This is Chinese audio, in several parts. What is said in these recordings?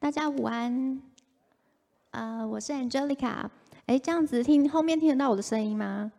大家午安，呃，我是 Angelica。哎，这样子听后面听得到我的声音吗？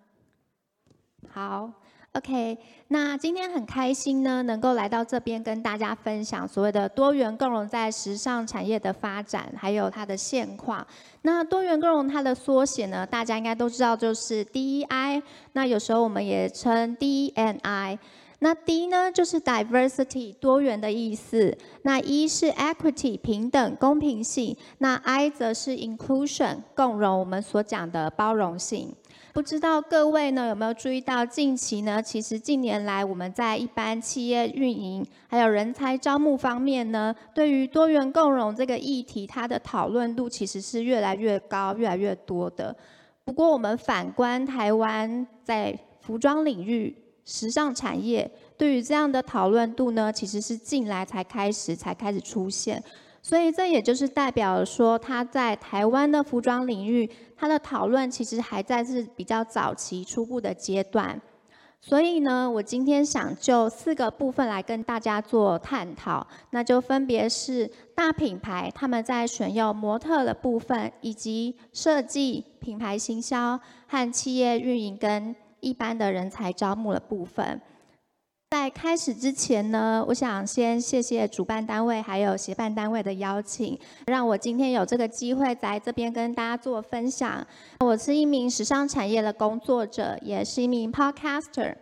好，OK。那今天很开心呢，能够来到这边跟大家分享所谓的多元共融在时尚产业的发展，还有它的现况。那多元共融它的缩写呢，大家应该都知道，就是 DEI。那有时候我们也称 D.N.I。那 D 呢，就是 diversity 多元的意思。那 E 是 equity 平等公平性。那 I 则是 inclusion 共融，我们所讲的包容性。不知道各位呢有没有注意到，近期呢，其实近年来我们在一般企业运营还有人才招募方面呢，对于多元共融这个议题，它的讨论度其实是越来越高、越来越多的。不过我们反观台湾在服装领域。时尚产业对于这样的讨论度呢，其实是近来才开始才开始出现，所以这也就是代表说，它在台湾的服装领域，它的讨论其实还在是比较早期初步的阶段。所以呢，我今天想就四个部分来跟大家做探讨，那就分别是大品牌他们在选用模特的部分，以及设计、品牌行销和企业运营跟。一般的人才招募的部分，在开始之前呢，我想先谢谢主办单位还有协办单位的邀请，让我今天有这个机会在这边跟大家做分享。我是一名时尚产业的工作者，也是一名 podcaster。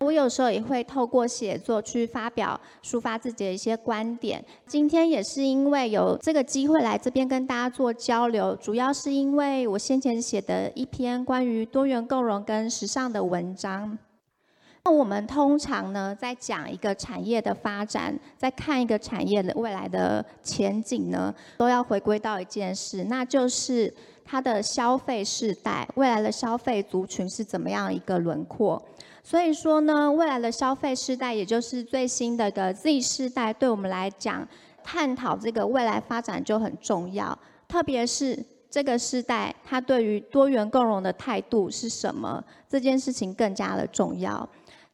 我有时候也会透过写作去发表、抒发自己的一些观点。今天也是因为有这个机会来这边跟大家做交流，主要是因为我先前写的一篇关于多元共融跟时尚的文章。那我们通常呢，在讲一个产业的发展，在看一个产业的未来的前景呢，都要回归到一件事，那就是它的消费世代，未来的消费族群是怎么样一个轮廓。所以说呢，未来的消费世代，也就是最新的个 Z 世代，对我们来讲，探讨这个未来发展就很重要。特别是这个世代，它对于多元共融的态度是什么？这件事情更加的重要。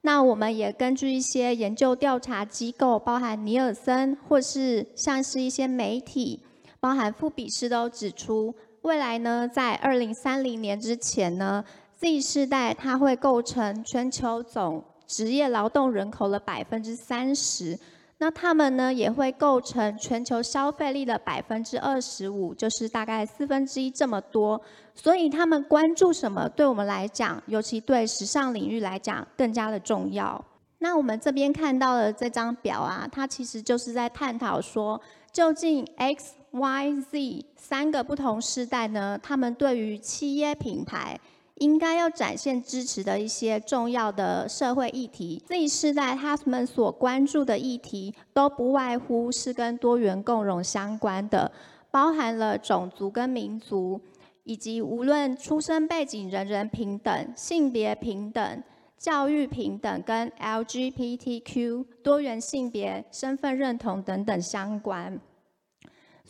那我们也根据一些研究调查机构，包含尼尔森，或是像是一些媒体，包含富比士都指出，未来呢，在二零三零年之前呢。Z 世代，它会构成全球总职业劳动人口的百分之三十，那他们呢也会构成全球消费力的百分之二十五，就是大概四分之一这么多。所以他们关注什么，对我们来讲，尤其对时尚领域来讲，更加的重要。那我们这边看到的这张表啊，它其实就是在探讨说，究竟 X、Y、Z 三个不同时代呢，他们对于企业品牌。应该要展现支持的一些重要的社会议题，这一世代他们所关注的议题都不外乎是跟多元共融相关的，包含了种族跟民族，以及无论出生背景人人平等、性别平等、教育平等跟 LGBTQ 多元性别身份认同等等相关。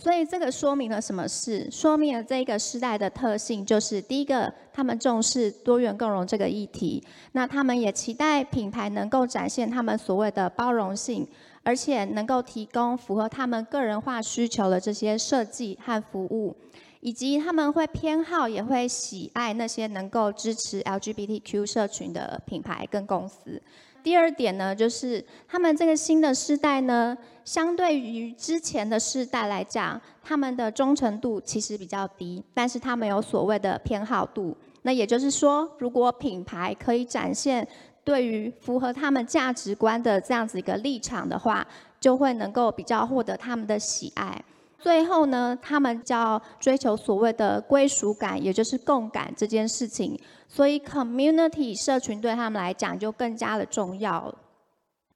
所以这个说明了什么事？说明了这个时代的特性，就是第一个，他们重视多元共融这个议题。那他们也期待品牌能够展现他们所谓的包容性，而且能够提供符合他们个人化需求的这些设计和服务，以及他们会偏好也会喜爱那些能够支持 LGBTQ 社群的品牌跟公司。第二点呢，就是他们这个新的世代呢，相对于之前的世代来讲，他们的忠诚度其实比较低，但是他们有所谓的偏好度。那也就是说，如果品牌可以展现对于符合他们价值观的这样子一个立场的话，就会能够比较获得他们的喜爱。最后呢，他们叫追求所谓的归属感，也就是共感这件事情。所以，community 社群对他们来讲就更加的重要。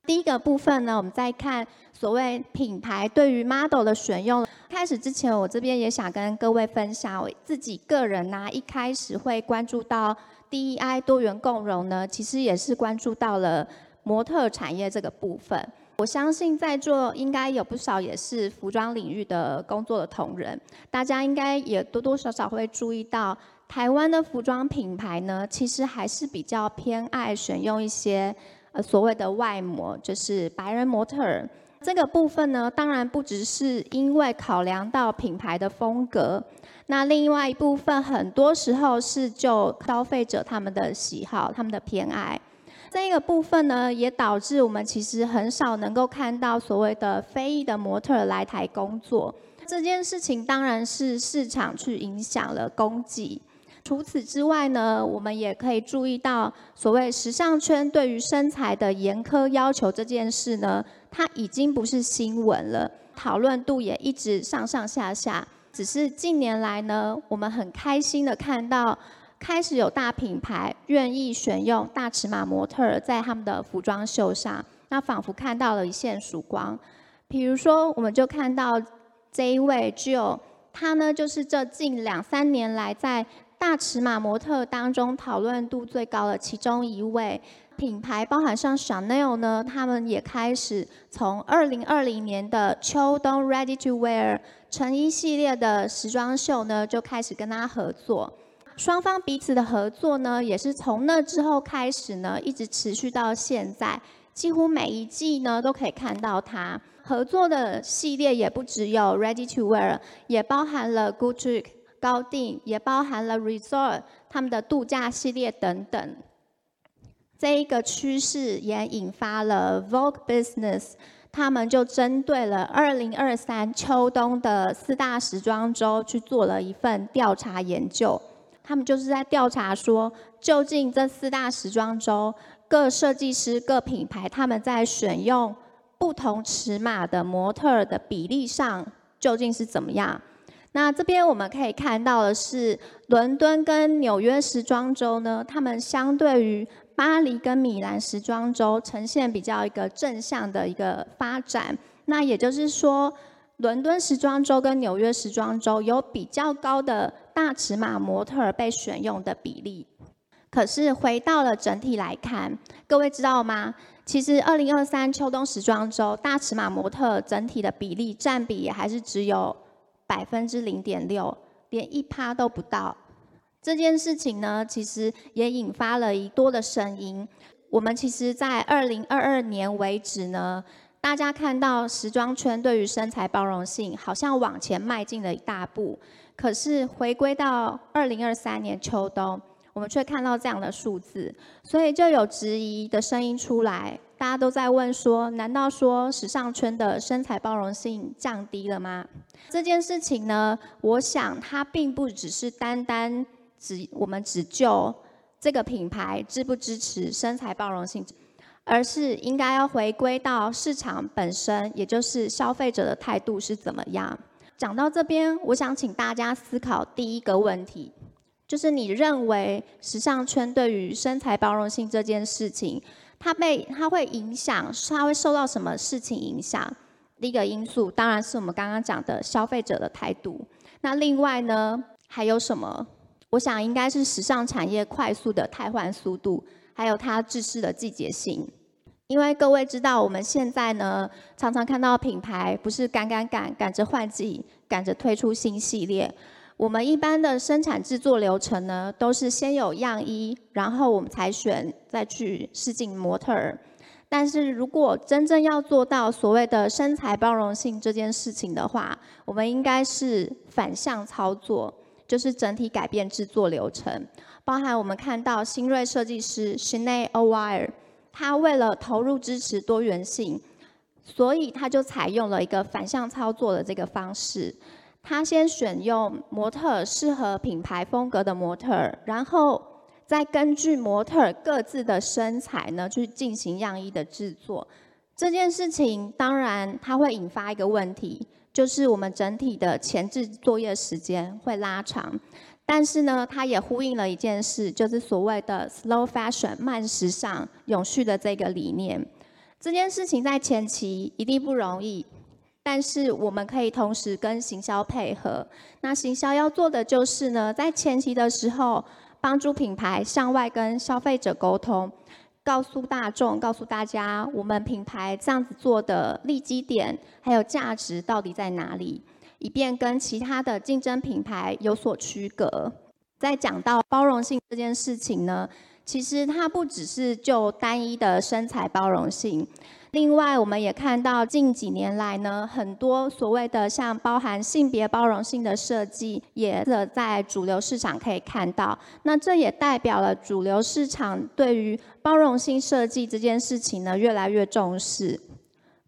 第一个部分呢，我们再看所谓品牌对于 model 的选用。开始之前，我这边也想跟各位分享，我自己个人呢、啊，一开始会关注到 DEI 多元共融呢，其实也是关注到了模特产业这个部分。我相信在座应该有不少也是服装领域的工作的同仁，大家应该也多多少少会注意到，台湾的服装品牌呢，其实还是比较偏爱选用一些呃所谓的外模，就是白人模特儿。这个部分呢，当然不只是因为考量到品牌的风格，那另外一部分很多时候是就消费者他们的喜好、他们的偏爱。这个部分呢，也导致我们其实很少能够看到所谓的非裔的模特来台工作。这件事情当然是市场去影响了供给。除此之外呢，我们也可以注意到，所谓时尚圈对于身材的严苛要求这件事呢，它已经不是新闻了，讨论度也一直上上下下。只是近年来呢，我们很开心的看到，开始有大品牌愿意选用大尺码模特在他们的服装秀上，那仿佛看到了一线曙光。比如说，我们就看到这一位 Jill，他呢就是这近两三年来在大尺码模特当中讨论度最高的其中一位品牌，包含像 Chanel 呢，他们也开始从二零二零年的秋冬 Ready to Wear 成衣系列的时装秀呢，就开始跟他合作。双方彼此的合作呢，也是从那之后开始呢，一直持续到现在，几乎每一季呢都可以看到他合作的系列，也不只有 Ready to Wear，也包含了 Gucci。高定也包含了 Resort 他们的度假系列等等，这一个趋势也引发了 Vogue Business，他们就针对了二零二三秋冬的四大时装周去做了一份调查研究。他们就是在调查说，究竟这四大时装周各设计师、各品牌他们在选用不同尺码的模特儿的比例上究竟是怎么样？那这边我们可以看到的是，伦敦跟纽约时装周呢，他们相对于巴黎跟米兰时装周呈现比较一个正向的一个发展。那也就是说，伦敦时装周跟纽约时装周有比较高的大尺码模特被选用的比例。可是回到了整体来看，各位知道吗？其实二零二三秋冬时装周大尺码模特整体的比例占比也还是只有。百分之零点六，连一趴都不到。这件事情呢，其实也引发了一多的声音。我们其实，在二零二二年为止呢，大家看到时装圈对于身材包容性好像往前迈进了一大步。可是回归到二零二三年秋冬，我们却看到这样的数字，所以就有质疑的声音出来。大家都在问说，难道说时尚圈的身材包容性降低了吗？这件事情呢，我想它并不只是单单只我们只就这个品牌支不支持身材包容性，而是应该要回归到市场本身，也就是消费者的态度是怎么样。讲到这边，我想请大家思考第一个问题，就是你认为时尚圈对于身材包容性这件事情，它被它会影响，它会受到什么事情影响？第一个因素当然是我们刚刚讲的消费者的态度。那另外呢，还有什么？我想应该是时尚产业快速的汰换速度，还有它制式的季节性。因为各位知道，我们现在呢常常看到品牌不是赶赶赶赶着换季，赶着推出新系列。我们一般的生产制作流程呢，都是先有样衣，然后我们才选再去试镜模特儿。但是如果真正要做到所谓的身材包容性这件事情的话，我们应该是反向操作，就是整体改变制作流程。包含我们看到新锐设计师 Sinead O'Wire，他为了投入支持多元性，所以他就采用了一个反向操作的这个方式。他先选用模特适合品牌风格的模特，然后再根据模特各自的身材呢去进行样衣的制作。这件事情当然它会引发一个问题，就是我们整体的前置作业时间会拉长。但是呢，它也呼应了一件事，就是所谓的 slow fashion 慢时尚永续的这个理念。这件事情在前期一定不容易。但是我们可以同时跟行销配合。那行销要做的就是呢，在前期的时候，帮助品牌向外跟消费者沟通，告诉大众、告诉大家，我们品牌这样子做的利基点还有价值到底在哪里，以便跟其他的竞争品牌有所区隔。在讲到包容性这件事情呢，其实它不只是就单一的身材包容性。另外，我们也看到近几年来呢，很多所谓的像包含性别包容性的设计，也在主流市场可以看到。那这也代表了主流市场对于包容性设计这件事情呢，越来越重视。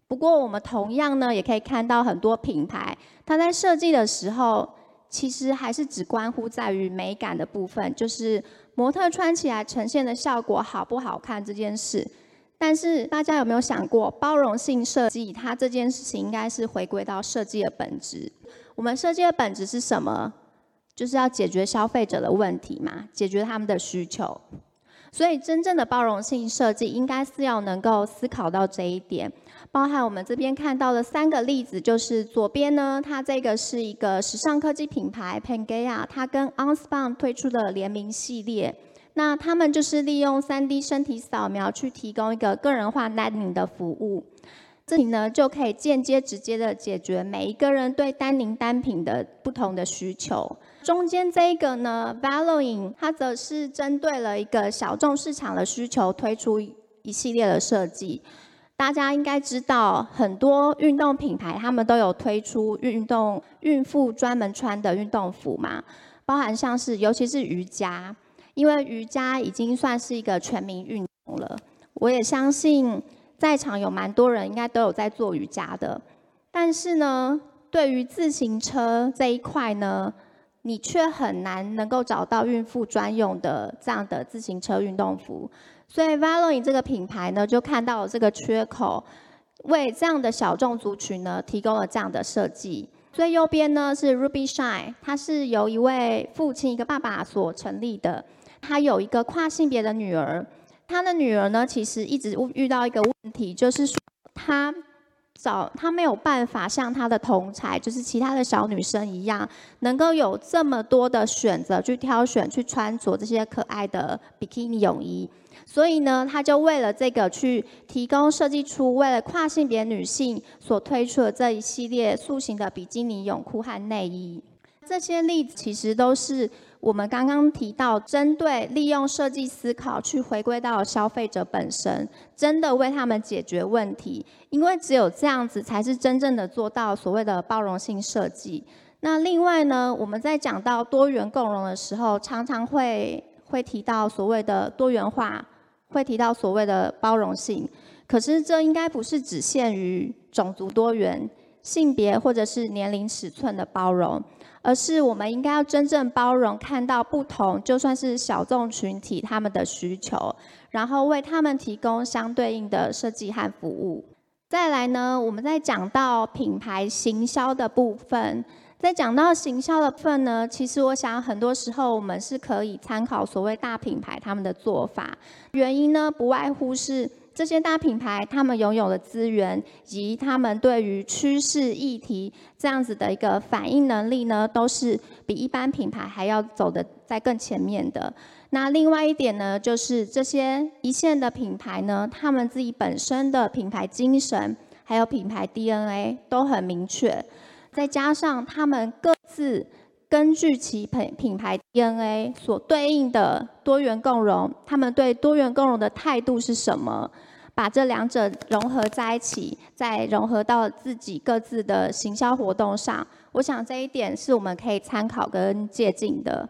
不过，我们同样呢，也可以看到很多品牌，它在设计的时候，其实还是只关乎在于美感的部分，就是模特穿起来呈现的效果好不好看这件事。但是大家有没有想过，包容性设计它这件事情应该是回归到设计的本质。我们设计的本质是什么？就是要解决消费者的问题嘛，解决他们的需求。所以真正的包容性设计应该是要能够思考到这一点。包含我们这边看到的三个例子，就是左边呢，它这个是一个时尚科技品牌 Pangea，它跟 Onspun 推出的联名系列。那他们就是利用 3D 身体扫描去提供一个个人化 n 宁的服务，这里呢就可以间接直接的解决每一个人对丹宁单品的不同的需求。中间这一个呢，Valoing 它则是针对了一个小众市场的需求推出一系列的设计。大家应该知道，很多运动品牌他们都有推出运动孕妇专门穿的运动服嘛，包含像是尤其是瑜伽。因为瑜伽已经算是一个全民运动了，我也相信在场有蛮多人应该都有在做瑜伽的。但是呢，对于自行车这一块呢，你却很难能够找到孕妇专用的这样的自行车运动服。所以 Valo 这个品牌呢，就看到了这个缺口，为这样的小众族群呢提供了这样的设计。最右边呢是 Ruby Shine，它是由一位父亲、一个爸爸所成立的。他有一个跨性别的女儿，他的女儿呢，其实一直遇到一个问题，就是说他找他没有办法像他的同才，就是其他的小女生一样，能够有这么多的选择去挑选、去穿着这些可爱的比基尼泳衣。所以呢，他就为了这个去提供设计出为了跨性别女性所推出的这一系列塑形的比基尼泳裤和内衣。这些例子其实都是。我们刚刚提到，针对利用设计思考去回归到消费者本身，真的为他们解决问题，因为只有这样子才是真正的做到所谓的包容性设计。那另外呢，我们在讲到多元共融的时候，常常会会提到所谓的多元化，会提到所谓的包容性。可是这应该不是只限于种族多元、性别或者是年龄尺寸的包容。而是我们应该要真正包容，看到不同，就算是小众群体他们的需求，然后为他们提供相对应的设计和服务。再来呢，我们在讲到品牌行销的部分，在讲到行销的部分呢，其实我想很多时候我们是可以参考所谓大品牌他们的做法，原因呢不外乎是。这些大品牌，他们拥有的资源以及他们对于趋势议题这样子的一个反应能力呢，都是比一般品牌还要走得在更前面的。那另外一点呢，就是这些一线的品牌呢，他们自己本身的品牌精神还有品牌 DNA 都很明确，再加上他们各自。根据其品品牌 DNA 所对应的多元共融，他们对多元共融的态度是什么？把这两者融合在一起，再融合到自己各自的行销活动上，我想这一点是我们可以参考跟借鉴的。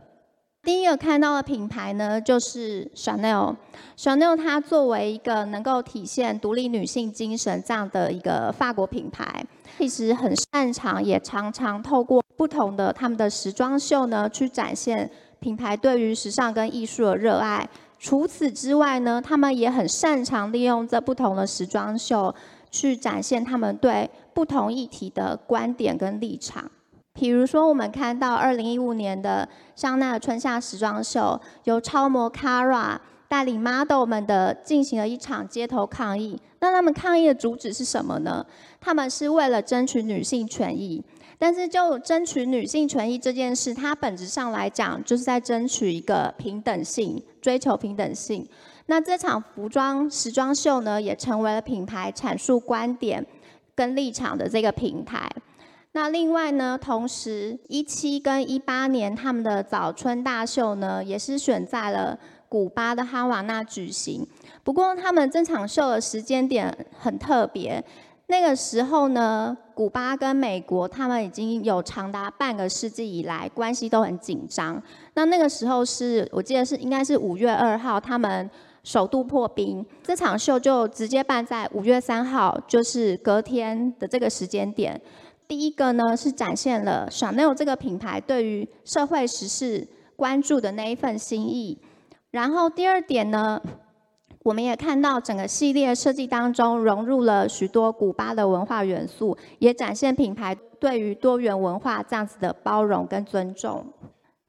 第一个看到的品牌呢，就是 Chanel。Chanel 它作为一个能够体现独立女性精神这样的一个法国品牌。其实很擅长，也常常透过不同的他们的时装秀呢，去展现品牌对于时尚跟艺术的热爱。除此之外呢，他们也很擅长利用这不同的时装秀，去展现他们对不同议题的观点跟立场。比如说，我们看到二零一五年的香奈儿春夏时装秀，由超模 Kara 带领 model 们的进行了一场街头抗议。那他们抗议的主旨是什么呢？他们是为了争取女性权益。但是就争取女性权益这件事，它本质上来讲，就是在争取一个平等性，追求平等性。那这场服装时装秀呢，也成为了品牌阐述观点跟立场的这个平台。那另外呢，同时一七跟一八年他们的早春大秀呢，也是选在了古巴的哈瓦那举行。不过他们这场秀的时间点很特别，那个时候呢，古巴跟美国他们已经有长达半个世纪以来关系都很紧张。那那个时候是我记得是应该是五月二号，他们首度破冰，这场秀就直接办在五月三号，就是隔天的这个时间点。第一个呢，是展现了 Chanel 这个品牌对于社会时事关注的那一份心意。然后第二点呢，我们也看到整个系列设计当中融入了许多古巴的文化元素，也展现品牌对于多元文化这样子的包容跟尊重。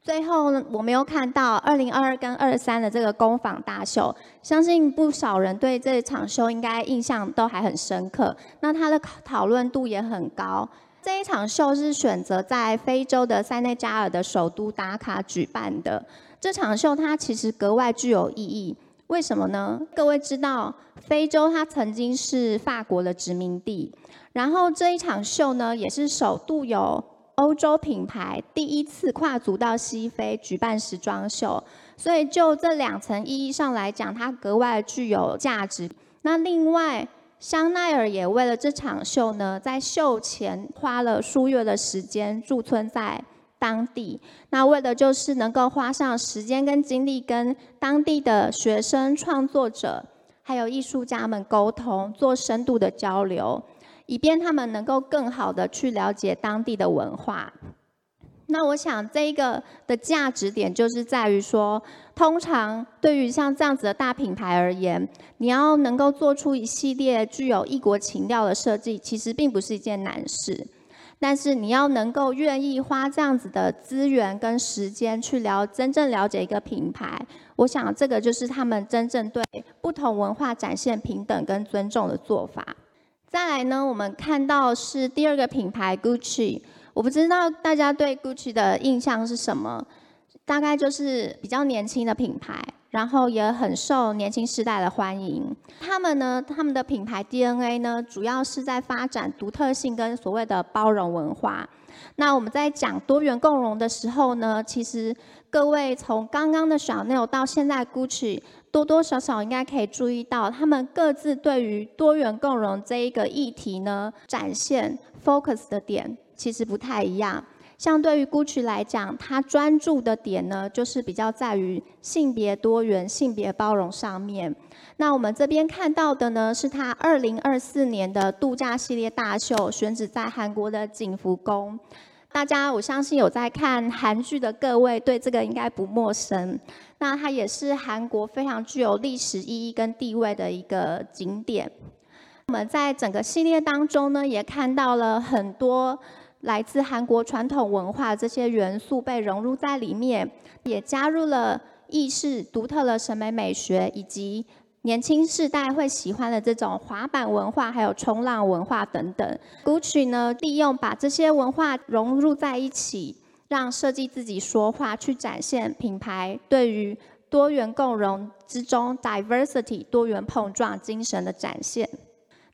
最后呢，我们又看到二零二二跟二三的这个工坊大秀，相信不少人对这场秀应该印象都还很深刻，那它的讨论度也很高。这一场秀是选择在非洲的塞内加尔的首都达卡举办的。这场秀它其实格外具有意义，为什么呢？各位知道，非洲它曾经是法国的殖民地，然后这一场秀呢，也是首度有欧洲品牌第一次跨足到西非举办时装秀，所以就这两层意义上来讲，它格外具有价值。那另外，香奈儿也为了这场秀呢，在秀前花了数月的时间驻村在当地。那为的就是能够花上时间跟精力，跟当地的学生、创作者还有艺术家们沟通，做深度的交流，以便他们能够更好的去了解当地的文化。那我想，这一个的价值点就是在于说，通常对于像这样子的大品牌而言，你要能够做出一系列具有异国情调的设计，其实并不是一件难事。但是你要能够愿意花这样子的资源跟时间去了真正了解一个品牌，我想这个就是他们真正对不同文化展现平等跟尊重的做法。再来呢，我们看到是第二个品牌 Gucci。我不知道大家对 Gucci 的印象是什么，大概就是比较年轻的品牌，然后也很受年轻世代的欢迎。他们呢，他们的品牌 DNA 呢，主要是在发展独特性跟所谓的包容文化。那我们在讲多元共融的时候呢，其实各位从刚刚的 Chanel 到现在 Gucci，多多少少应该可以注意到，他们各自对于多元共融这一个议题呢，展现 focus 的点。其实不太一样。相对于 Gucci 来讲，它专注的点呢，就是比较在于性别多元、性别包容上面。那我们这边看到的呢，是它二零二四年的度假系列大秀，选址在韩国的景福宫。大家我相信有在看韩剧的各位，对这个应该不陌生。那它也是韩国非常具有历史意义跟地位的一个景点。我们在整个系列当中呢，也看到了很多。来自韩国传统文化这些元素被融入在里面，也加入了意式独特的审美美学，以及年轻世代会喜欢的这种滑板文化，还有冲浪文化等等。Gucci 呢，利用把这些文化融入在一起，让设计自己说话，去展现品牌对于多元共融之中 diversity 多元碰撞精神的展现。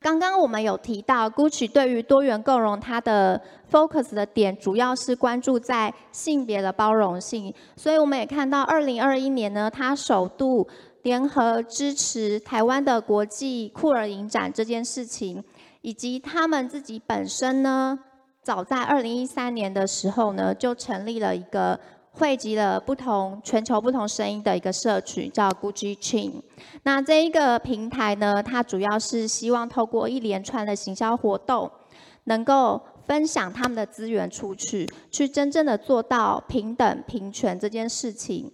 刚刚我们有提到，Gucci 对于多元共融，它的 focus 的点主要是关注在性别的包容性，所以我们也看到，二零二一年呢，它首度联合支持台湾的国际酷儿影展这件事情，以及他们自己本身呢，早在二零一三年的时候呢，就成立了一个。汇集了不同全球不同声音的一个社群，叫 Gucci Chain。那这一个平台呢，它主要是希望透过一连串的行销活动，能够分享他们的资源出去，去真正的做到平等平权这件事情。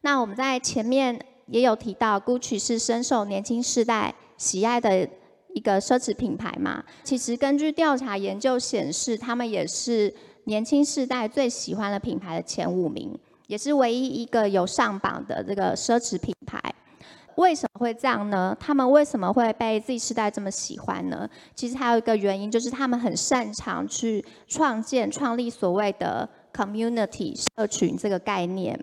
那我们在前面也有提到，Gucci 是深受年轻世代喜爱的一个奢侈品牌嘛。其实根据调查研究显示，他们也是。年轻世代最喜欢的品牌的前五名，也是唯一一个有上榜的这个奢侈品牌。为什么会这样呢？他们为什么会被 Z 世代这么喜欢呢？其实还有一个原因，就是他们很擅长去创建、创立所谓的 community 社群这个概念。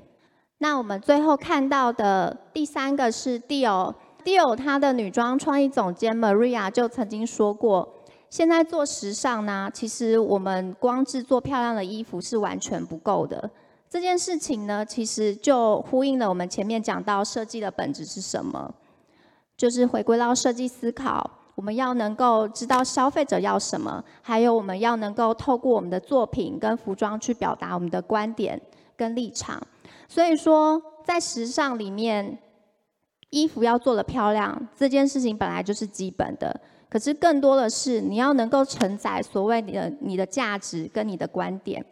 那我们最后看到的第三个是 Dior，Dior 它的女装创意总监 Maria 就曾经说过。现在做时尚呢，其实我们光制作漂亮的衣服是完全不够的。这件事情呢，其实就呼应了我们前面讲到设计的本质是什么，就是回归到设计思考，我们要能够知道消费者要什么，还有我们要能够透过我们的作品跟服装去表达我们的观点跟立场。所以说，在时尚里面，衣服要做得漂亮，这件事情本来就是基本的。可是更多的是你要能够承载所谓的你的价值跟你的观点。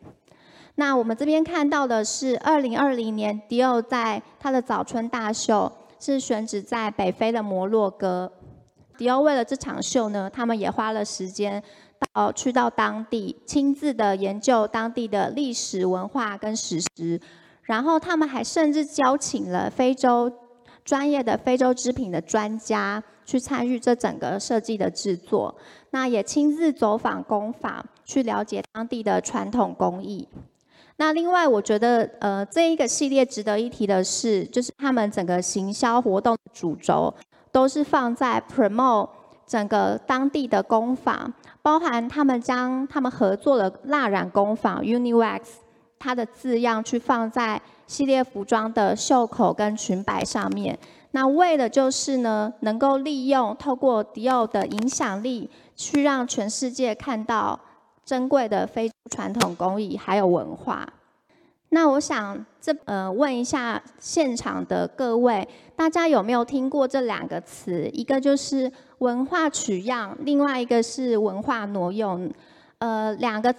那我们这边看到的是，二零二零年迪奥在他的早春大秀是选址在北非的摩洛哥。迪奥为了这场秀呢，他们也花了时间到去到当地，亲自的研究当地的历史文化跟史实，然后他们还甚至邀请了非洲专业的非洲织品的专家去参与这整个设计的制作。那也亲自走访工坊，去了解当地的传统工艺。那另外，我觉得，呃，这一个系列值得一提的是，就是他们整个行销活动的主轴都是放在 promote 整个当地的工坊，包含他们将他们合作的蜡染工坊 Uniwax 它的字样去放在系列服装的袖口跟裙摆上面。那为的就是呢，能够利用透过迪奥的影响力，去让全世界看到。珍贵的非传统工艺还有文化，那我想这呃问一下现场的各位，大家有没有听过这两个词？一个就是文化取样，另外一个是文化挪用。呃，两个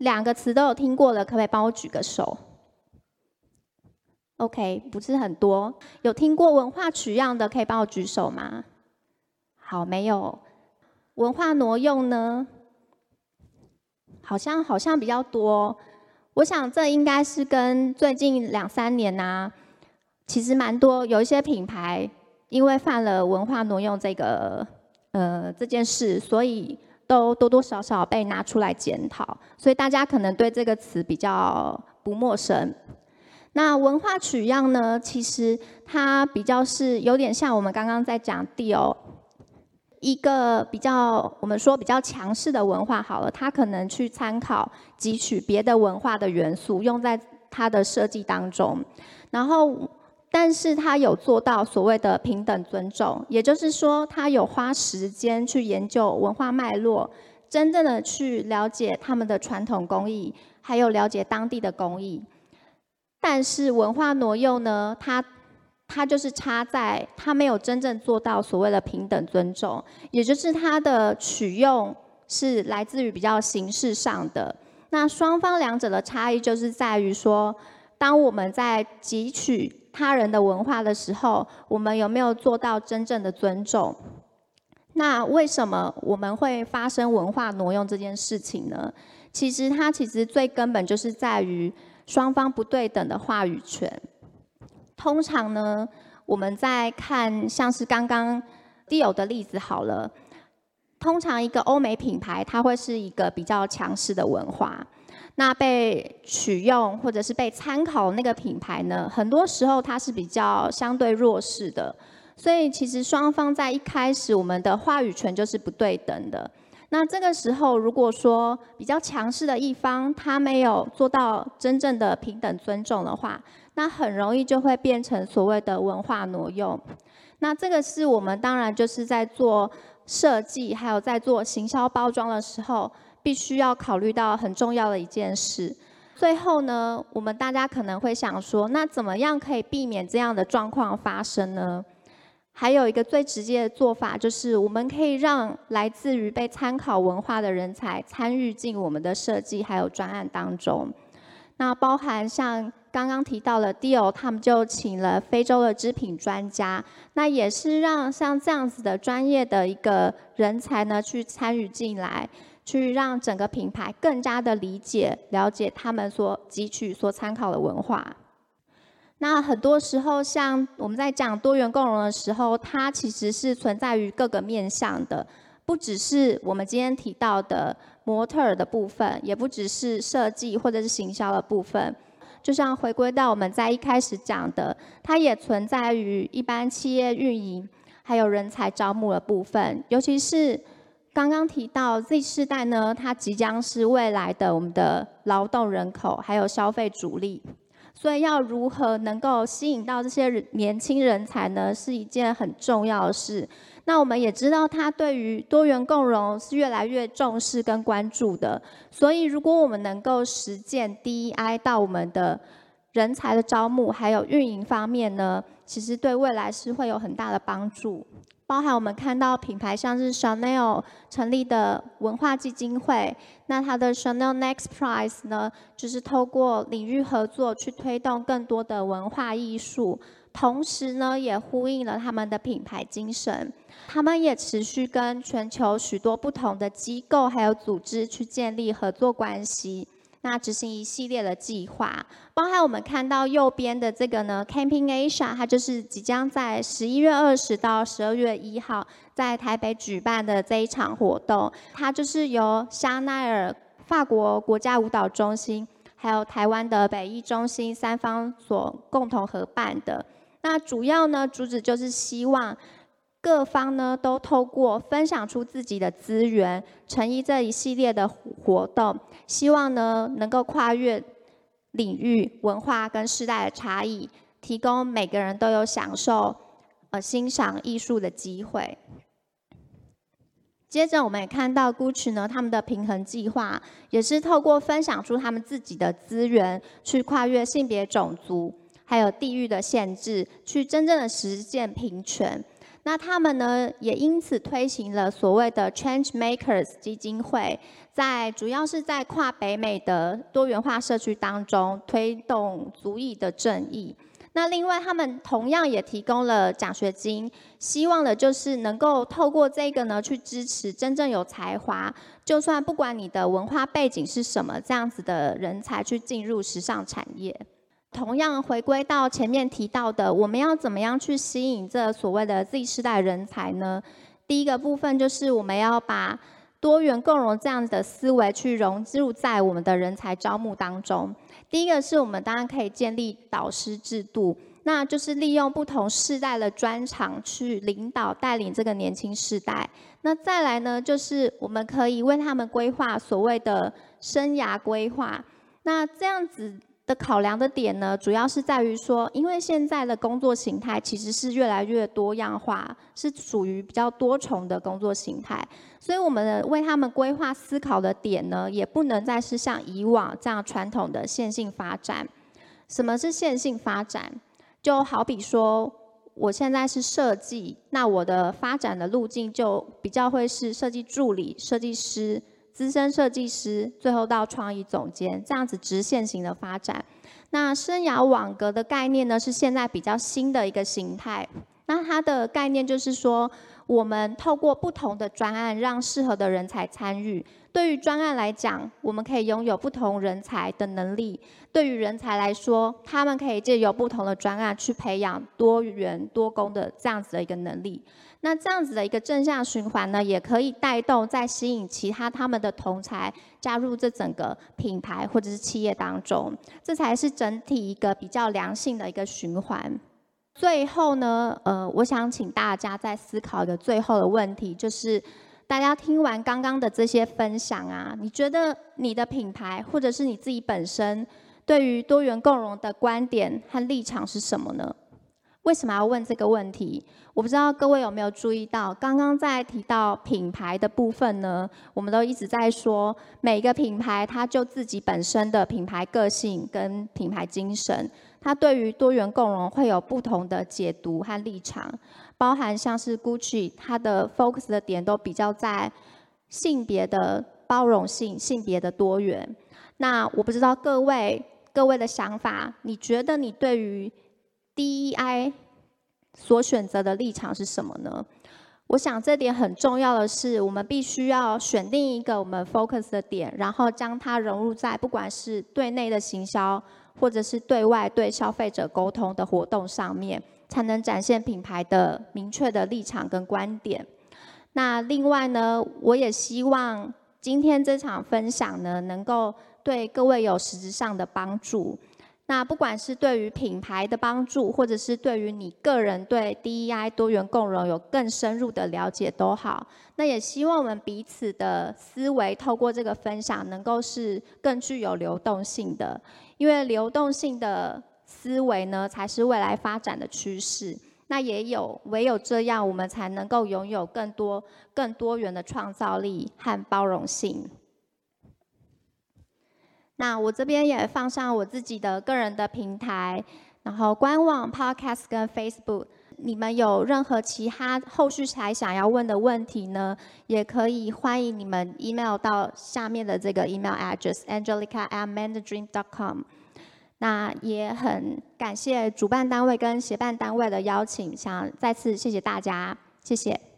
两个词都有听过的，可不可以帮我举个手？OK，不是很多。有听过文化取样的，可以帮我举手吗？好，没有。文化挪用呢？好像好像比较多，我想这应该是跟最近两三年呐、其实蛮多有一些品牌因为犯了文化挪用这个呃这件事，所以都多多少少被拿出来检讨，所以大家可能对这个词比较不陌生。那文化取样呢，其实它比较是有点像我们刚刚在讲 Dior。一个比较，我们说比较强势的文化好了，它可能去参考汲取别的文化的元素，用在它的设计当中。然后，但是他有做到所谓的平等尊重，也就是说，他有花时间去研究文化脉络，真正的去了解他们的传统工艺，还有了解当地的工艺。但是文化挪用呢，它它就是差在，它没有真正做到所谓的平等尊重，也就是它的取用是来自于比较形式上的。那双方两者的差异就是在于说，当我们在汲取他人的文化的时候，我们有没有做到真正的尊重？那为什么我们会发生文化挪用这件事情呢？其实它其实最根本就是在于双方不对等的话语权。通常呢，我们在看像是刚刚 Dior 的例子好了。通常一个欧美品牌，它会是一个比较强势的文化。那被取用或者是被参考那个品牌呢，很多时候它是比较相对弱势的。所以其实双方在一开始，我们的话语权就是不对等的。那这个时候，如果说比较强势的一方，他没有做到真正的平等尊重的话，那很容易就会变成所谓的文化挪用。那这个是我们当然就是在做设计，还有在做行销包装的时候，必须要考虑到很重要的一件事。最后呢，我们大家可能会想说，那怎么样可以避免这样的状况发生呢？还有一个最直接的做法，就是我们可以让来自于被参考文化的人才参与进我们的设计还有专案当中。那包含像刚刚提到的 Dior，他们就请了非洲的织品专家，那也是让像这样子的专业的一个人才呢去参与进来，去让整个品牌更加的理解、了解他们所汲取、所参考的文化。那很多时候，像我们在讲多元共融的时候，它其实是存在于各个面向的，不只是我们今天提到的。模特儿的部分，也不只是设计或者是行销的部分，就像回归到我们在一开始讲的，它也存在于一般企业运营还有人才招募的部分，尤其是刚刚提到 Z 世代呢，它即将是未来的我们的劳动人口，还有消费主力，所以要如何能够吸引到这些年轻人才呢，是一件很重要的事。那我们也知道，它对于多元共融是越来越重视跟关注的。所以，如果我们能够实践 DEI 到我们的人才的招募还有运营方面呢，其实对未来是会有很大的帮助。包含我们看到品牌像是 Chanel 成立的文化基金会，那它的 Chanel Next Prize 呢，就是透过领域合作去推动更多的文化艺术，同时呢，也呼应了他们的品牌精神。他们也持续跟全球许多不同的机构还有组织去建立合作关系。那执行一系列的计划，包含我们看到右边的这个呢，Camping Asia，它就是即将在十一月二十到十二月一号在台北举办的这一场活动，它就是由香奈儿、法国国家舞蹈中心，还有台湾的北艺中心三方所共同合办的。那主要呢，主旨就是希望。各方呢都透过分享出自己的资源，成立这一系列的活动，希望呢能够跨越领域、文化跟世代的差异，提供每个人都有享受呃欣赏艺术的机会。接着我们也看到 Gucci 呢，他们的平衡计划也是透过分享出他们自己的资源，去跨越性别、种族还有地域的限制，去真正的实践平权。那他们呢，也因此推行了所谓的 Change Makers 基金会，在主要是在跨北美的多元化社区当中推动族裔的正义。那另外，他们同样也提供了奖学金，希望的就是能够透过这个呢，去支持真正有才华，就算不管你的文化背景是什么，这样子的人才去进入时尚产业。同样回归到前面提到的，我们要怎么样去吸引这所谓的 Z 世代人才呢？第一个部分就是我们要把多元共融这样的思维去融入在我们的人才招募当中。第一个是我们当然可以建立导师制度，那就是利用不同世代的专长去领导带领这个年轻世代。那再来呢，就是我们可以为他们规划所谓的生涯规划。那这样子。的考量的点呢，主要是在于说，因为现在的工作形态其实是越来越多样化，是属于比较多重的工作形态，所以我们为他们规划思考的点呢，也不能再是像以往这样传统的线性发展。什么是线性发展？就好比说，我现在是设计，那我的发展的路径就比较会是设计助理、设计师。资深设计师，最后到创意总监，这样子直线型的发展。那生涯网格的概念呢，是现在比较新的一个形态。那它的概念就是说，我们透过不同的专案，让适合的人才参与。对于专案来讲，我们可以拥有不同人才的能力；对于人才来说，他们可以借由不同的专案去培养多元多工的这样子的一个能力。那这样子的一个正向循环呢，也可以带动再吸引其他他们的同才加入这整个品牌或者是企业当中，这才是整体一个比较良性的一个循环。最后呢，呃，我想请大家再思考一个最后的问题，就是大家听完刚刚的这些分享啊，你觉得你的品牌或者是你自己本身对于多元共融的观点和立场是什么呢？为什么要问这个问题？我不知道各位有没有注意到，刚刚在提到品牌的部分呢，我们都一直在说，每一个品牌它就自己本身的品牌个性跟品牌精神，它对于多元共融会有不同的解读和立场，包含像是 Gucci，它的 focus 的点都比较在性别的包容性、性别的多元。那我不知道各位各位的想法，你觉得你对于 DEI 所选择的立场是什么呢？我想这点很重要的是，我们必须要选定一个我们 focus 的点，然后将它融入在不管是对内的行销，或者是对外对消费者沟通的活动上面，才能展现品牌的明确的立场跟观点。那另外呢，我也希望今天这场分享呢，能够对各位有实质上的帮助。那不管是对于品牌的帮助，或者是对于你个人对 DEI 多元共融有更深入的了解都好，那也希望我们彼此的思维透过这个分享，能够是更具有流动性的，因为流动性的思维呢，才是未来发展的趋势。那也有唯有这样，我们才能够拥有更多更多元的创造力和包容性。那我这边也放上我自己的个人的平台，然后官网、Podcast 跟 Facebook。你们有任何其他后续还想要问的问题呢？也可以欢迎你们 email 到下面的这个 email address angelica amanda dream dot com。那也很感谢主办单位跟协办单位的邀请，想再次谢谢大家，谢谢。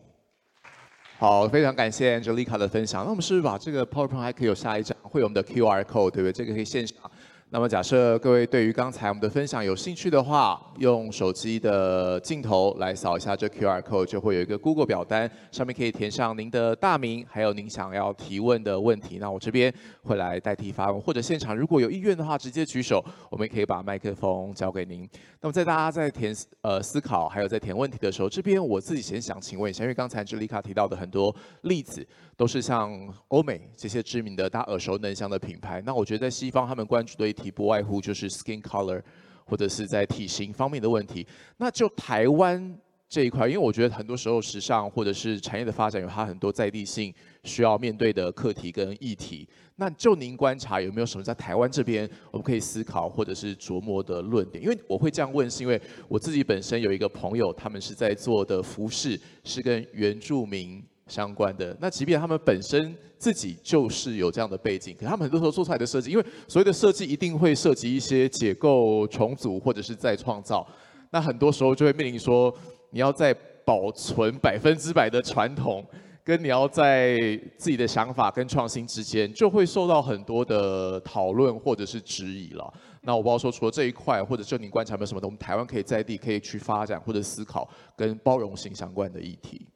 好，非常感谢 Angelica 的分享。那我们是不是把这个 PowerPoint 还可以有下一张，会有我们的 QR code，对不对？这个可以现场。那么假设各位对于刚才我们的分享有兴趣的话，用手机的镜头来扫一下这 QR code，就会有一个 Google 表单，上面可以填上您的大名，还有您想要提问的问题。那我这边会来代替发问，或者现场如果有意愿的话，直接举手，我们可以把麦克风交给您。那么在大家在填呃思考，还有在填问题的时候，这边我自己先想请问一下，因为刚才 Angelica 提到的很多例子，都是像欧美这些知名的大家耳熟能详的品牌。那我觉得在西方他们关注的一题不外乎就是 skin color，或者是在体型方面的问题。那就台湾这一块，因为我觉得很多时候时尚或者是产业的发展有它很多在地性需要面对的课题跟议题。那就您观察有没有什么在台湾这边我们可以思考或者是琢磨的论点？因为我会这样问，是因为我自己本身有一个朋友，他们是在做的服饰是跟原住民相关的。那即便他们本身自己就是有这样的背景，可他们很多时候做出来的设计，因为所谓的设计一定会涉及一些解构、重组或者是再创造。那很多时候就会面临说，你要在保存百分之百的传统，跟你要在自己的想法跟创新之间，就会受到很多的讨论或者是质疑了。那我不知道说，除了这一块，或者就你观察有没有什么，我们台湾可以在地可以去发展或者思考跟包容性相关的议题。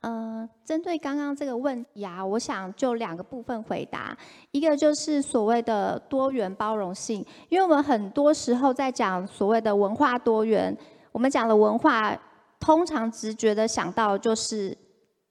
呃，针对刚刚这个问题啊，我想就两个部分回答。一个就是所谓的多元包容性，因为我们很多时候在讲所谓的文化多元，我们讲的文化，通常直觉的想到就是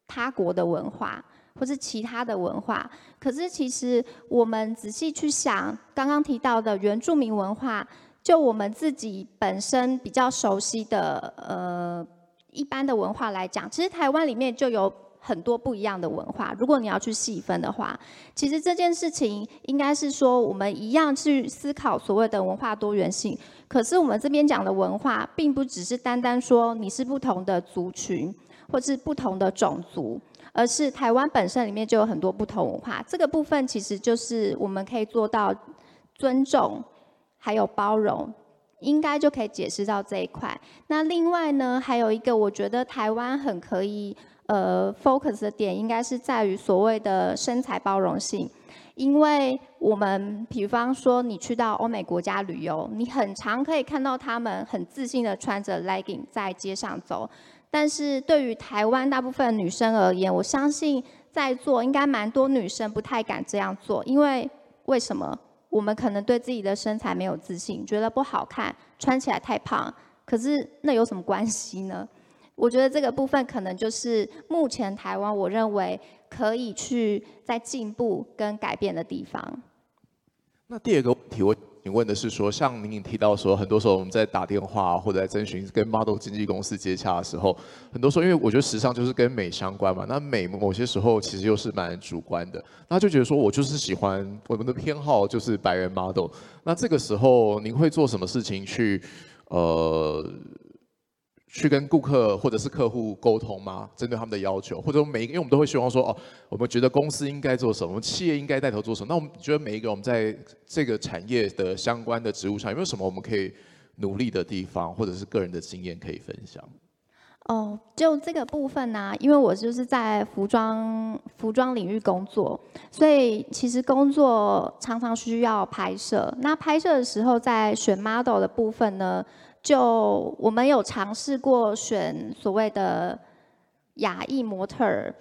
他国的文化，或是其他的文化。可是其实我们仔细去想，刚刚提到的原住民文化，就我们自己本身比较熟悉的，呃。一般的文化来讲，其实台湾里面就有很多不一样的文化。如果你要去细分的话，其实这件事情应该是说，我们一样去思考所谓的文化多元性。可是我们这边讲的文化，并不只是单单说你是不同的族群，或是不同的种族，而是台湾本身里面就有很多不同文化。这个部分其实就是我们可以做到尊重，还有包容。应该就可以解释到这一块。那另外呢，还有一个我觉得台湾很可以呃 focus 的点，应该是在于所谓的身材包容性。因为我们比方说你去到欧美国家旅游，你很常可以看到他们很自信的穿着 legging 在街上走。但是对于台湾大部分女生而言，我相信在座应该蛮多女生不太敢这样做，因为为什么？我们可能对自己的身材没有自信，觉得不好看，穿起来太胖。可是那有什么关系呢？我觉得这个部分可能就是目前台湾我认为可以去在进步跟改变的地方。那第二个问题我。你问的是说，像您提到说，很多时候我们在打电话或者在征询跟 model 经纪公司接洽的时候，很多时候因为我觉得时尚就是跟美相关嘛，那美某些时候其实又是蛮主观的，那就觉得说我就是喜欢我们的偏好就是白人 model，那这个时候您会做什么事情去呃？去跟顾客或者是客户沟通吗？针对他们的要求，或者每一个，因为我们都会希望说，哦，我们觉得公司应该做什么，我们企业应该带头做什么。那我们觉得每一个我们在这个产业的相关的职务上，有没有什么我们可以努力的地方，或者是个人的经验可以分享？哦，就这个部分呢、因为我就是在服装服装领域工作，所以其实工作常常需要拍摄。那拍摄的时候，在选 model 的部分呢？就我们有尝试过选所谓的亚裔模特儿，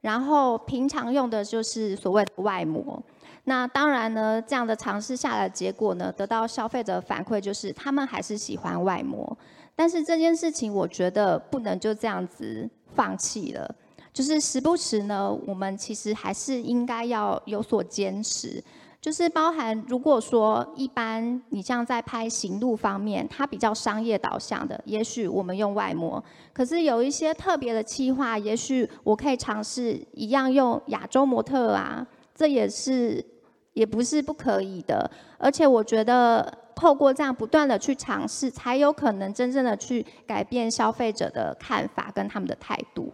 然后平常用的就是所谓的外模。那当然呢，这样的尝试下来结果呢，得到消费者反馈就是他们还是喜欢外模。但是这件事情，我觉得不能就这样子放弃了。就是时不时呢，我们其实还是应该要有所坚持。就是包含如果说一般你像在拍行路方面，它比较商业导向的，也许我们用外模。可是有一些特别的企划，也许我可以尝试一样用亚洲模特啊，这也是也不是不可以的。而且我觉得。透过这样不断的去尝试，才有可能真正的去改变消费者的看法跟他们的态度。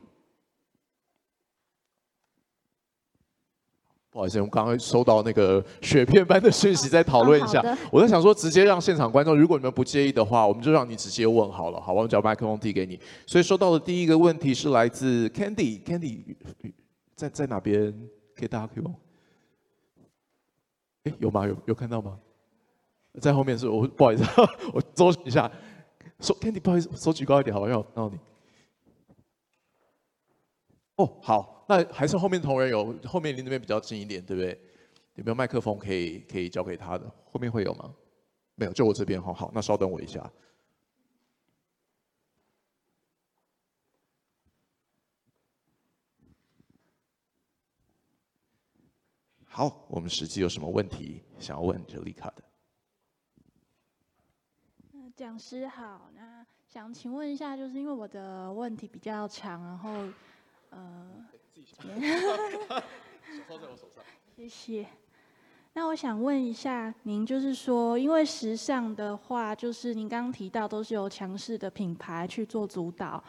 不好意思，我们刚刚收到那个雪片般的讯息，再讨论一下。哦、我在想说，直接让现场观众，如果你们不介意的话，我们就让你直接问好了。好，我们把麦克风递给你。所以收到的第一个问题是来自 Candy，Candy 在在哪边？给大家可以吗？哎，有吗？有有看到吗？在后面是我不好意思，我搜一下，手 Candy 不好意思，手举高一点，好不好？让让你。哦，好，那还是后面同仁有，后面离那边比较近一点，对不对？有没有麦克风可以可以交给他的？后面会有吗？没有，就我这边。好好，那稍等我一下。好，我们实际有什么问题想要问 Jelica 的？讲师好，那想请问一下，就是因为我的问题比较长，然后呃，谢谢。那我想问一下您，就是说，因为时尚的话，就是您刚刚提到都是由强势的品牌去做主导。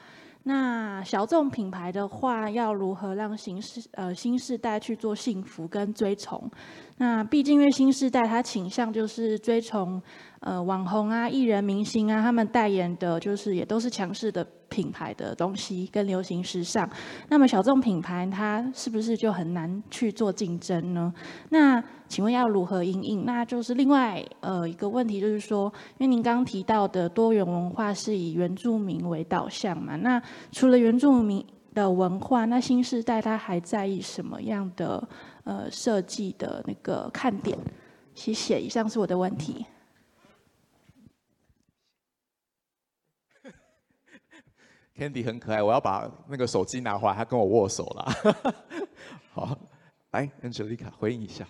那小众品牌的话，要如何让新世呃新世代去做幸福跟追崇？那毕竟因为新世代它倾向就是追崇呃网红啊、艺人、明星啊，他们代言的就是也都是强势的。品牌的东西跟流行时尚，那么小众品牌它是不是就很难去做竞争呢？那请问要如何因应？那就是另外呃一个问题，就是说，因为您刚刚提到的多元文化是以原住民为导向嘛？那除了原住民的文化，那新世代它还在意什么样的呃设计的那个看点？谢谢，以上是我的问题。Candy 很可爱，我要把那个手机拿回来，他跟我握手了。好，来 Angelica 回应一下。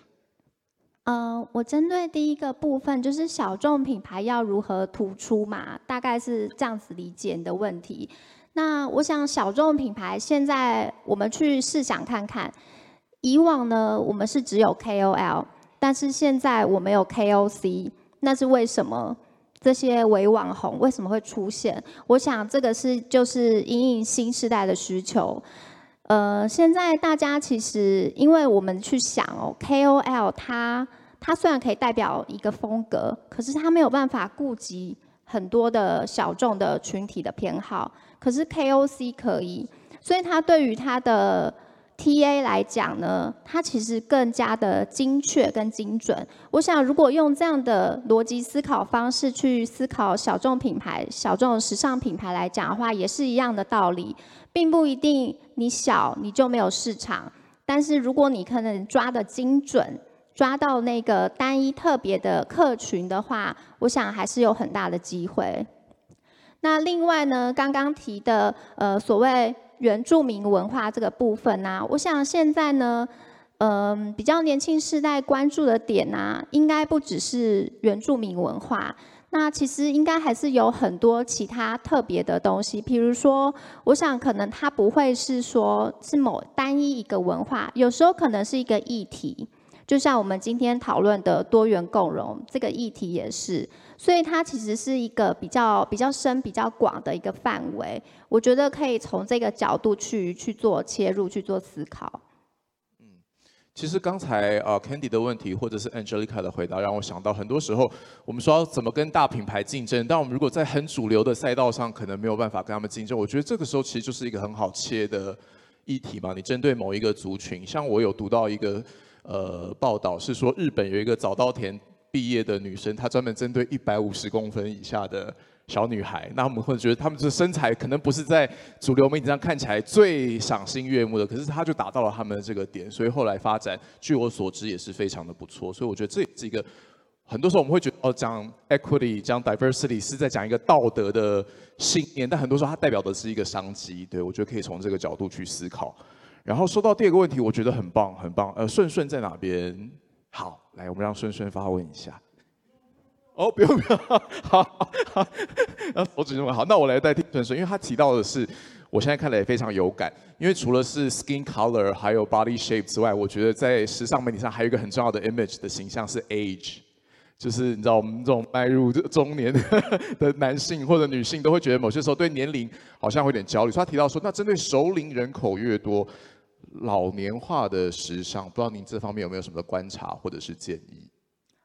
呃，我针对第一个部分，就是小众品牌要如何突出嘛，大概是这样子理解你的问题。那我想小众品牌现在我们去试想看看，以往呢我们是只有 KOL，但是现在我们有 KOC，那是为什么？这些伪网红为什么会出现？我想这个是就是因应新时代的需求。呃，现在大家其实因为我们去想哦，KOL 它它虽然可以代表一个风格，可是它没有办法顾及很多的小众的群体的偏好，可是 KOC 可以，所以它对于它的。T A 来讲呢，它其实更加的精确跟精准。我想，如果用这样的逻辑思考方式去思考小众品牌、小众时尚品牌来讲的话，也是一样的道理，并不一定你小你就没有市场。但是如果你可能抓得精准，抓到那个单一特别的客群的话，我想还是有很大的机会。那另外呢，刚刚提的呃所谓。原住民文化这个部分呢，我想现在呢，嗯，比较年轻世代关注的点呢，应该不只是原住民文化，那其实应该还是有很多其他特别的东西，比如说，我想可能它不会是说是某单一一个文化，有时候可能是一个议题。就像我们今天讨论的多元共融这个议题也是，所以它其实是一个比较比较深、比较广的一个范围。我觉得可以从这个角度去去做切入、去做思考。嗯，其实刚才呃 Candy 的问题或者是 Angelica 的回答，让我想到很多时候我们说要怎么跟大品牌竞争，但我们如果在很主流的赛道上可能没有办法跟他们竞争，我觉得这个时候其实就是一个很好切的议题嘛。你针对某一个族群，像我有读到一个。呃，报道是说，日本有一个早稻田毕业的女生，她专门针对一百五十公分以下的小女孩，那我们会觉得她们的身材可能不是在主流媒体上看起来最赏心悦目的，可是她就达到了她们的这个点，所以后来发展，据我所知也是非常的不错。所以我觉得这也是一个，很多时候我们会觉得哦，讲 equity、讲 diversity 是在讲一个道德的信念，但很多时候它代表的是一个商机。对，我觉得可以从这个角度去思考。然后说到第二个问题，我觉得很棒，很棒。呃，顺顺在哪边？好，来，我们让顺顺发问一下。哦，不用不用，好，好，我只认为好。那我来代替顺顺，因为他提到的是，我现在看了也非常有感。因为除了是 skin color 还有 body shape 之外，我觉得在时尚媒体上还有一个很重要的 image 的形象是 age，就是你知道我们这种迈入中年的男性或者女性都会觉得某些时候对年龄好像会有点焦虑。所以他提到说，那针对熟龄人口越多，老年化的时尚，不知道您这方面有没有什么观察或者是建议？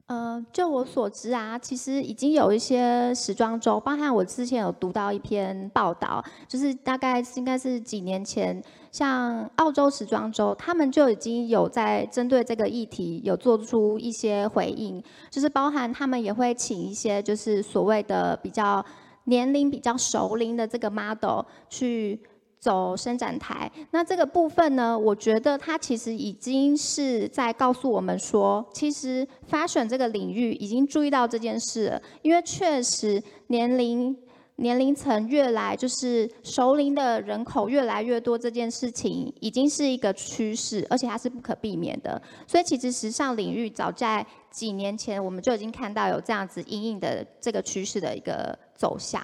呃，就我所知啊，其实已经有一些时装周，包含我之前有读到一篇报道，就是大概应该是几年前，像澳洲时装周，他们就已经有在针对这个议题有做出一些回应，就是包含他们也会请一些就是所谓的比较年龄比较熟龄的这个 model 去。走伸展台，那这个部分呢，我觉得它其实已经是在告诉我们说，其实 fashion 这个领域已经注意到这件事了，因为确实年龄年龄层越来就是熟龄的人口越来越多，这件事情已经是一个趋势，而且它是不可避免的。所以其实时尚领域早在几年前，我们就已经看到有这样子隐隐的这个趋势的一个走向。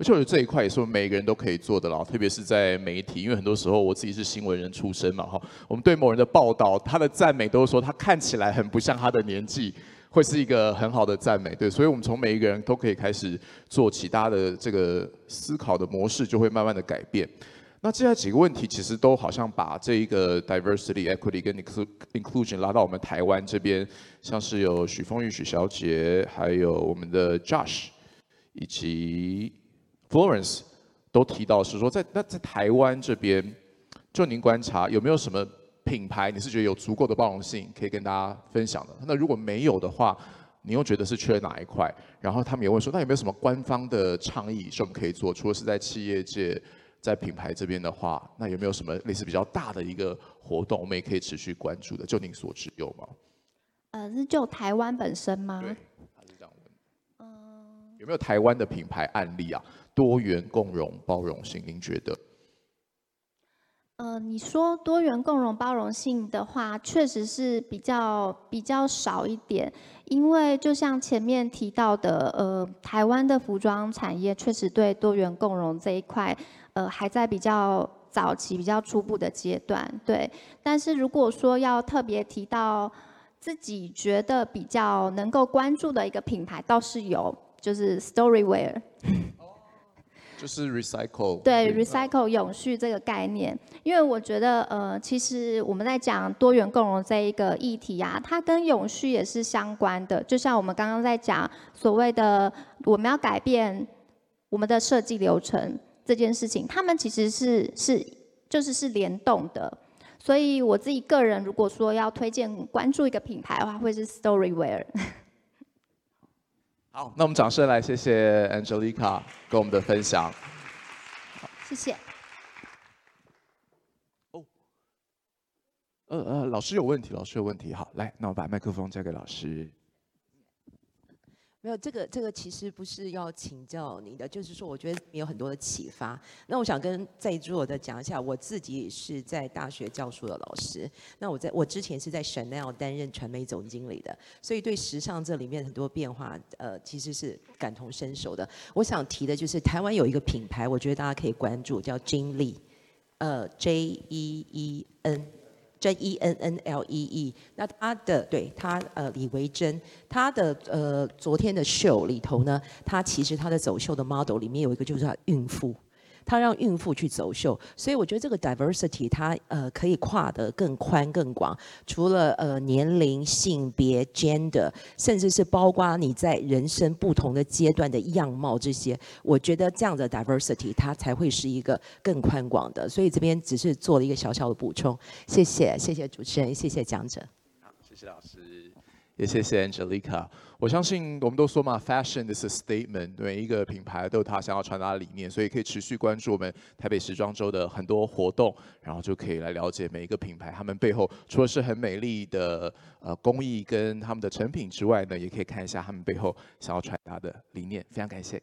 而且我觉得这一块也是我们每个人都可以做的啦，特别是在媒体，因为很多时候我自己是新闻人出身嘛，哈，我们对某人的报道，他的赞美都是说他看起来很不像他的年纪，会是一个很好的赞美，对，所以我们从每一个人都可以开始做起，大家的这个思考的模式就会慢慢的改变。那接下来几个问题其实都好像把这一个 diversity、equity 跟 inclusion 拉到我们台湾这边，像是有许丰玉许小姐，还有我们的 Josh，以及。Florence 都提到是说在那在台湾这边，就您观察有没有什么品牌，你是觉得有足够的包容性可以跟大家分享的？那如果没有的话，你又觉得是缺哪一块？然后他们也问说，那有没有什么官方的倡议是我们可以做？除了是在企业界，在品牌这边的话，那有没有什么类似比较大的一个活动，我们也可以持续关注的？就您所知有吗？呃，是就台湾本身吗？对，他是这样问。嗯，有没有台湾的品牌案例啊？多元共融包容性，您觉得？呃，你说多元共融包容性的话，确实是比较比较少一点，因为就像前面提到的，呃，台湾的服装产业确实对多元共融这一块，呃，还在比较早期、比较初步的阶段。对，但是如果说要特别提到自己觉得比较能够关注的一个品牌，倒是有，就是 Storywear。就是 recycle 对 recycle 永续这个概念，因为我觉得呃，其实我们在讲多元共融这一个议题啊，它跟永续也是相关的。就像我们刚刚在讲所谓的我们要改变我们的设计流程这件事情，他们其实是是就是是联动的。所以我自己个人如果说要推荐关注一个品牌的话，会是 Storywear。好，那我们掌声来谢谢 Angelica 跟我们的分享。好，谢谢。哦，呃呃，老师有问题，老师有问题。好，来，那我把麦克风交给老师。没有这个，这个其实不是要请教你的，就是说，我觉得你有很多的启发。那我想跟在座的讲一下，我自己是在大学教书的老师。那我在我之前是在 Chanel 担任传媒总经理的，所以对时尚这里面很多变化，呃，其实是感同身受的。我想提的就是台湾有一个品牌，我觉得大家可以关注，叫 Jean Lee，呃，J E E N。J E N N L E E，那他的对他呃李维珍，他的呃昨天的秀里头呢，他其实他的走秀的 model 里面有一个就是他孕妇。他让孕妇去走秀，所以我觉得这个 diversity 它呃可以跨得更宽更广，除了呃年龄、性别、gender，甚至是包括你在人生不同的阶段的样貌这些，我觉得这样的 diversity 它才会是一个更宽广的。所以这边只是做了一个小小的补充，谢谢谢谢主持人，谢谢讲者。好，谢谢老师。也谢谢 Angelica。我相信我们都说嘛，Fashion is a statement，每一个品牌都有它想要传达的理念，所以可以持续关注我们台北时装周的很多活动，然后就可以来了解每一个品牌，他们背后除了是很美丽的呃工艺跟他们的成品之外呢，也可以看一下他们背后想要传达的理念。非常感谢。